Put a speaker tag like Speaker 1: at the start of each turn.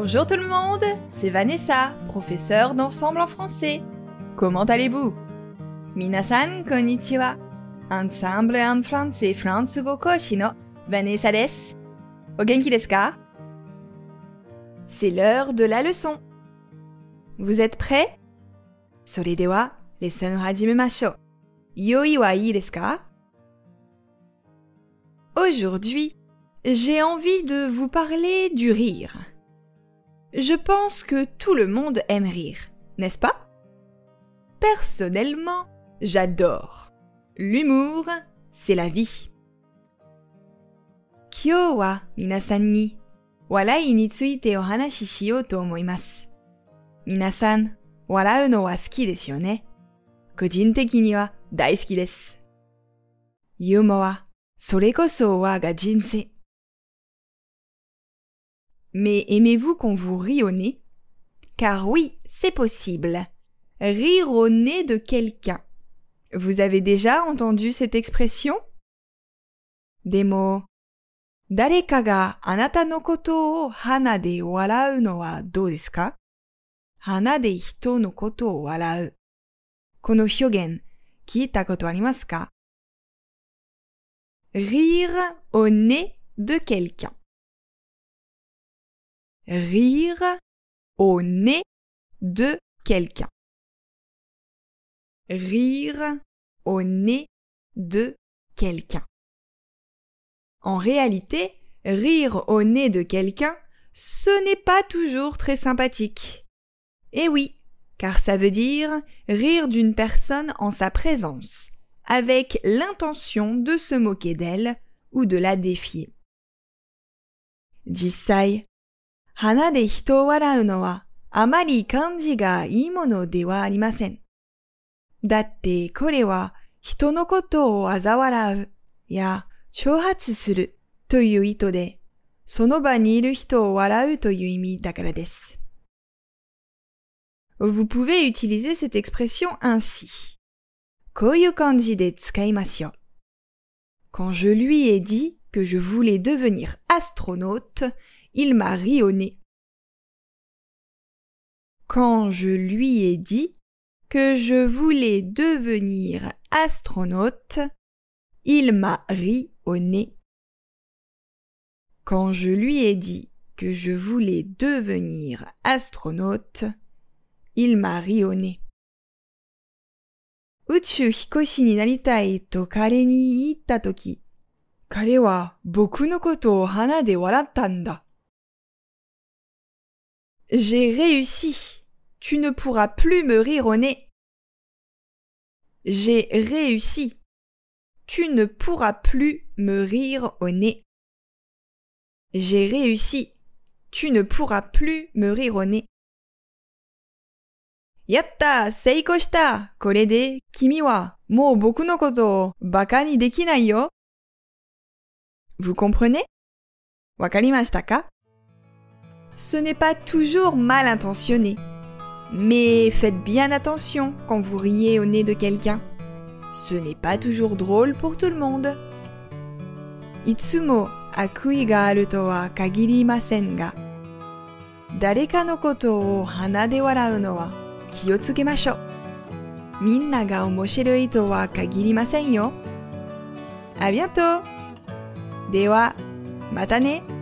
Speaker 1: Bonjour tout le monde, c'est Vanessa, professeure d'ensemble en français. Comment allez-vous? Minasan konnichiwa. Ensemble en français Fransugo Koshi Vanessa des. O deska? C'est l'heure de la leçon. Vous êtes prêts? Sore dewa, lesson hajimemashou. Yoi wa ii desu ka? Aujourd'hui, j'ai envie de vous parler du rire. Je pense que tout le monde aime rire, n'est-ce pas? Personnellement, j'adore. L'humour, c'est la vie. Kyo wa minasan ni warai ni tsuite o hanashi to omoimasu. Minasan, warau no wa suki desu yo ne? Kojin teki ni wa daisuki desu. Yumo wa sore koso wa ga jinsei. Mais aimez-vous qu'on vous rie au nez? Car oui, c'est possible. Rire au nez de quelqu'un. Vous avez déjà entendu cette expression? Demo, dareka ga anata no koto o hana de warau no wa dou desu ka? Hana de hito no koto o warau. Kono hyogen, kita koto arimasu ka? Rire au nez de quelqu'un rire au nez de quelqu'un. Rire au nez de quelqu'un. En réalité, rire au nez de quelqu'un, ce n'est pas toujours très sympathique. Eh oui, car ça veut dire rire d'une personne en sa présence, avec l'intention de se moquer d'elle ou de la défier. Jisai, 花で人を笑うのはあまり感じがいいものではありません。だってこれは人のことを嘲笑うや挑発するという意図で、その場にいる人を笑うという意味だからです。Vous pouvez utiliser cette expression ainsi. こういう感じで使いますよ。Quand je lui ai dit que je voulais devenir astronaute, il m'a ri au nez. Quand je lui ai dit que je voulais devenir astronaute, il m'a ri au nez. Quand je lui ai dit que je voulais devenir astronaute, il m'a ri au nez. Uchu hikoshi ni naritai to kare ni itta toki, kare wa boku no koto o hana de waratta nda. J'ai réussi. Tu ne pourras plus me rire au nez. J'ai réussi. Tu ne pourras plus me rire au nez. J'ai réussi. Tu ne pourras plus me rire au nez. Yatta, seiko shita. Kore de kimi wa mou boku no koto baka ni dekinai yo. Vous comprenez? Wakarimashita ka? Ce n'est pas toujours mal intentionné. Mais faites bien attention quand vous riez au nez de quelqu'un. Ce n'est pas toujours drôle pour tout le monde. Itsumo akui ga aru to wa ga, dareka no koto o hana de warau no wa ki o tsukemashou. Minna ga omoshiroi to wa kagirimasen yo. À bientôt. Dewa, mata ne.